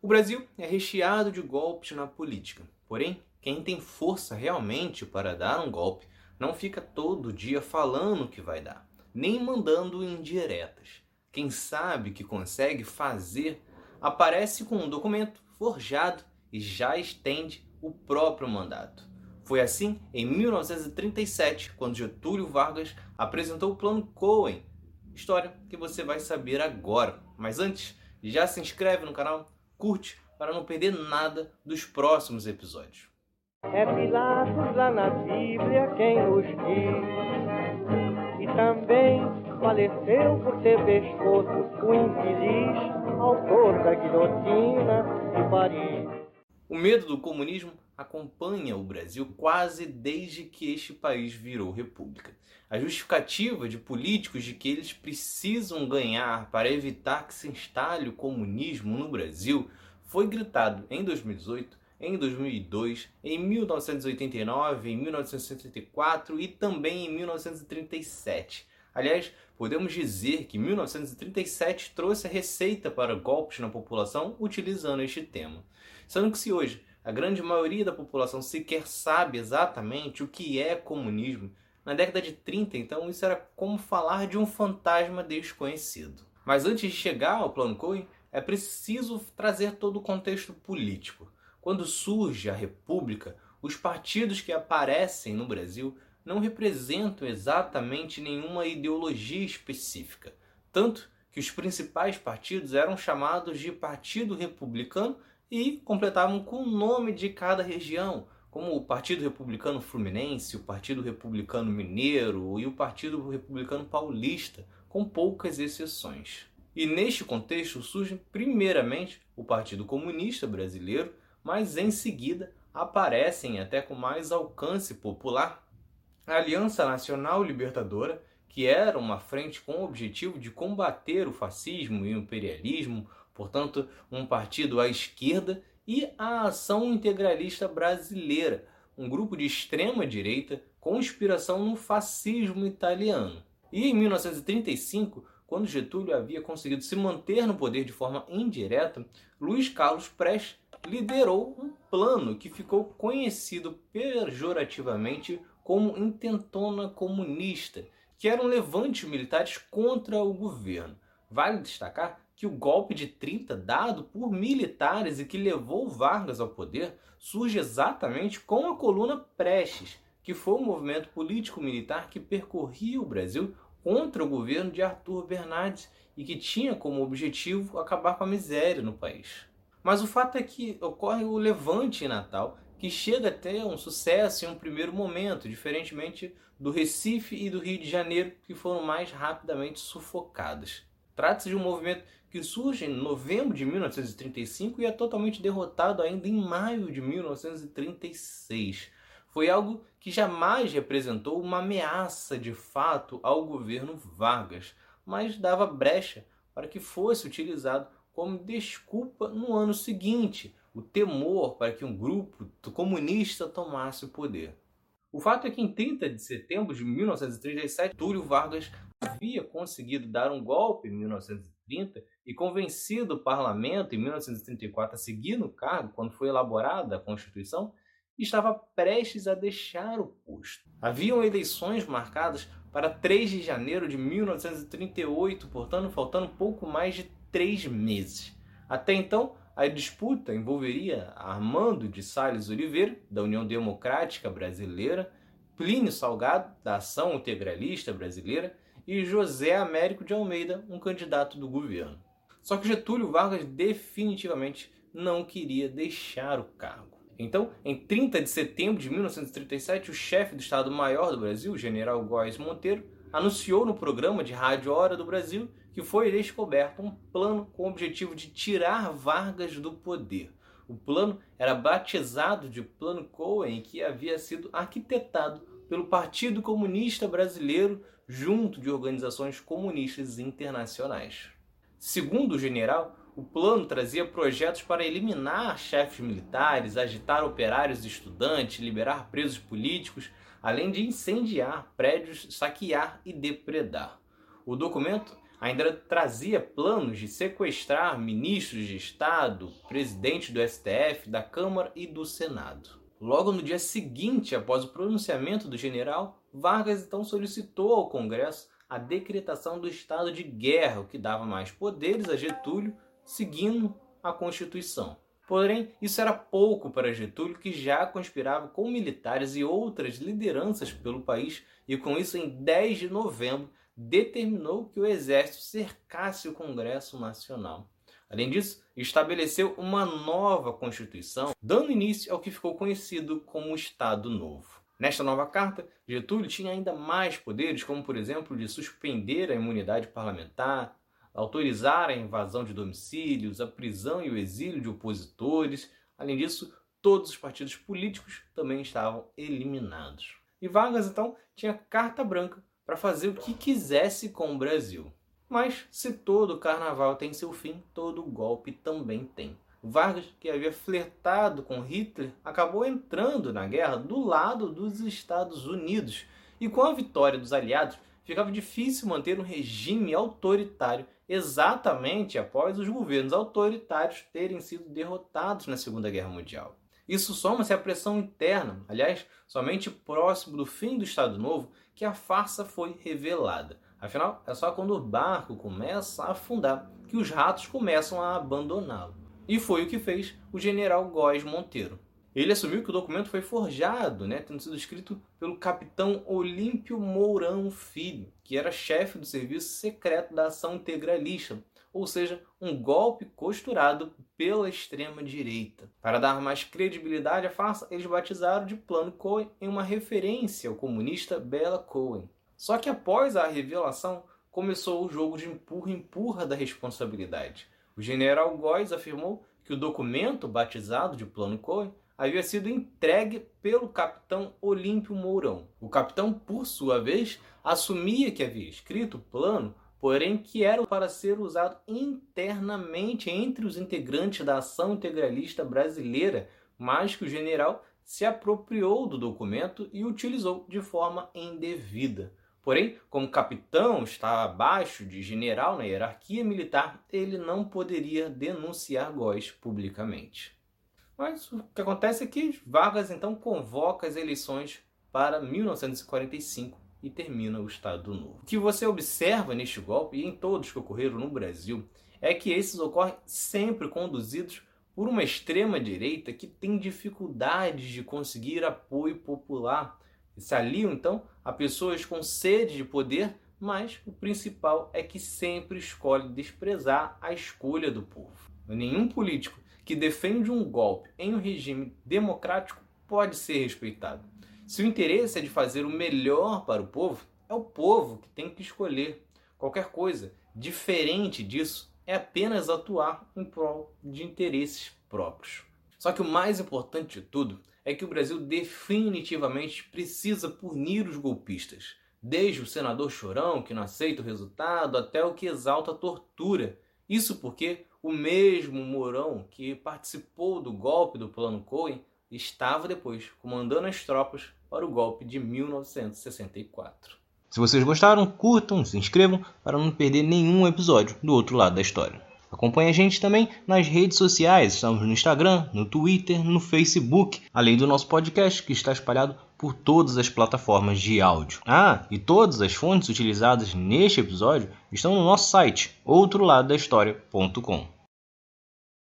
O Brasil é recheado de golpes na política. Porém, quem tem força realmente para dar um golpe não fica todo dia falando que vai dar, nem mandando indiretas. Quem sabe que consegue fazer aparece com um documento forjado e já estende o próprio mandato. Foi assim em 1937, quando Getúlio Vargas apresentou o Plano Cohen. História que você vai saber agora. Mas antes, já se inscreve no canal, curte para não perder nada dos próximos episódios. É Pilatos lá na Bíblia quem nos diz. E também faleceu por ter pescoço o infeliz autor da guilhotina de Paris. O medo do comunismo acompanha o Brasil quase desde que este país virou república. A justificativa de políticos de que eles precisam ganhar para evitar que se instale o comunismo no Brasil foi gritado em 2018, em 2002, em 1989, em 1974 e também em 1937. Aliás, podemos dizer que 1937 trouxe a receita para golpes na população utilizando este tema. Sendo que se hoje a grande maioria da população sequer sabe exatamente o que é comunismo. Na década de 30, então, isso era como falar de um fantasma desconhecido. Mas antes de chegar ao Plano Cohen, é preciso trazer todo o contexto político. Quando surge a República, os partidos que aparecem no Brasil não representam exatamente nenhuma ideologia específica. Tanto que os principais partidos eram chamados de Partido Republicano e completavam com o nome de cada região, como o Partido Republicano Fluminense, o Partido Republicano Mineiro e o Partido Republicano Paulista, com poucas exceções. E neste contexto surge primeiramente o Partido Comunista Brasileiro, mas em seguida aparecem até com mais alcance popular a Aliança Nacional Libertadora, que era uma frente com o objetivo de combater o fascismo e o imperialismo, portanto, um partido à esquerda, e a Ação Integralista Brasileira, um grupo de extrema direita com inspiração no fascismo italiano. E em 1935, quando Getúlio havia conseguido se manter no poder de forma indireta, Luiz Carlos Prestes liderou um plano que ficou conhecido pejorativamente como Intentona Comunista, que eram levantes militares contra o governo. Vale destacar que o golpe de 30 dado por militares e que levou Vargas ao poder surge exatamente com a coluna Prestes, que foi um movimento político-militar que percorria o Brasil contra o governo de Arthur Bernardes e que tinha como objetivo acabar com a miséria no país. Mas o fato é que ocorre o levante em Natal, que chega a ter um sucesso em um primeiro momento, diferentemente do Recife e do Rio de Janeiro, que foram mais rapidamente sufocados. Trata-se de um movimento que surge em novembro de 1935 e é totalmente derrotado ainda em maio de 1936. Foi algo que jamais representou uma ameaça de fato ao governo Vargas, mas dava brecha para que fosse utilizado como desculpa no ano seguinte, o temor para que um grupo comunista tomasse o poder. O fato é que em 30 de setembro de 1937, Túlio Vargas havia conseguido dar um golpe em 1930 e convencido o parlamento em 1934 a seguir no cargo, quando foi elaborada a Constituição, estava prestes a deixar o posto. Haviam eleições marcadas para 3 de janeiro de 1938, portanto, faltando pouco mais de três meses. Até então, a disputa envolveria Armando de Salles Oliveira, da União Democrática Brasileira, Plínio Salgado, da Ação Integralista Brasileira, e José Américo de Almeida, um candidato do governo. Só que Getúlio Vargas definitivamente não queria deixar o cargo. Então, em 30 de setembro de 1937, o chefe do Estado-Maior do Brasil, general Góes Monteiro, anunciou no programa de Rádio Hora do Brasil que foi descoberto um plano com o objetivo de tirar Vargas do poder. O plano era batizado de Plano Cohen, que havia sido arquitetado pelo Partido Comunista Brasileiro junto de organizações comunistas internacionais. Segundo o general, o plano trazia projetos para eliminar chefes militares, agitar operários e estudantes, liberar presos políticos, além de incendiar prédios, saquear e depredar. O documento ainda trazia planos de sequestrar ministros de Estado, presidente do STF, da Câmara e do Senado. Logo no dia seguinte, após o pronunciamento do general, Vargas então solicitou ao Congresso a decretação do estado de guerra, o que dava mais poderes a Getúlio, seguindo a Constituição. Porém, isso era pouco para Getúlio, que já conspirava com militares e outras lideranças pelo país, e com isso, em 10 de novembro, determinou que o exército cercasse o Congresso Nacional. Além disso, estabeleceu uma nova Constituição, dando início ao que ficou conhecido como Estado Novo. Nesta nova carta, Getúlio tinha ainda mais poderes, como por exemplo de suspender a imunidade parlamentar, autorizar a invasão de domicílios, a prisão e o exílio de opositores. Além disso, todos os partidos políticos também estavam eliminados. E Vargas então tinha carta branca para fazer o que quisesse com o Brasil. Mas se todo carnaval tem seu fim, todo golpe também tem. Vargas, que havia flertado com Hitler, acabou entrando na guerra do lado dos Estados Unidos. E com a vitória dos aliados, ficava difícil manter um regime autoritário exatamente após os governos autoritários terem sido derrotados na Segunda Guerra Mundial. Isso soma-se à pressão interna, aliás, somente próximo do fim do Estado Novo que a farsa foi revelada. Afinal, é só quando o barco começa a afundar que os ratos começam a abandoná-lo. E foi o que fez o general Góes Monteiro. Ele assumiu que o documento foi forjado, né, tendo sido escrito pelo capitão Olímpio Mourão Filho, que era chefe do serviço secreto da ação integralista, ou seja, um golpe costurado pela extrema-direita. Para dar mais credibilidade à farsa, eles batizaram de Plano Cohen em uma referência ao comunista Bela Cohen. Só que após a revelação, começou o jogo de empurra-empurra da responsabilidade. O general Góes afirmou que o documento batizado de Plano Cohen havia sido entregue pelo capitão Olímpio Mourão. O capitão, por sua vez, assumia que havia escrito o plano, porém que era para ser usado internamente entre os integrantes da ação integralista brasileira, mas que o general se apropriou do documento e utilizou de forma indevida. Porém, como capitão está abaixo de general na hierarquia militar, ele não poderia denunciar Góes publicamente. Mas o que acontece é que Vargas então convoca as eleições para 1945 e termina o Estado Novo. O que você observa neste golpe e em todos que ocorreram no Brasil é que esses ocorrem sempre conduzidos por uma extrema direita que tem dificuldades de conseguir apoio popular se aliam então a pessoas com sede de poder, mas o principal é que sempre escolhe desprezar a escolha do povo. Nenhum político que defende um golpe em um regime democrático pode ser respeitado. Se o interesse é de fazer o melhor para o povo, é o povo que tem que escolher. Qualquer coisa diferente disso é apenas atuar em prol de interesses próprios. Só que o mais importante de tudo é que o Brasil definitivamente precisa punir os golpistas, desde o senador Chorão, que não aceita o resultado, até o que exalta a tortura. Isso porque o mesmo Mourão que participou do golpe do Plano Cohen estava depois comandando as tropas para o golpe de 1964. Se vocês gostaram, curtam, se inscrevam para não perder nenhum episódio do outro lado da história. Acompanhe a gente também nas redes sociais, estamos no Instagram, no Twitter, no Facebook, além do nosso podcast que está espalhado por todas as plataformas de áudio. Ah, e todas as fontes utilizadas neste episódio estão no nosso site, outroladodahistoria.com.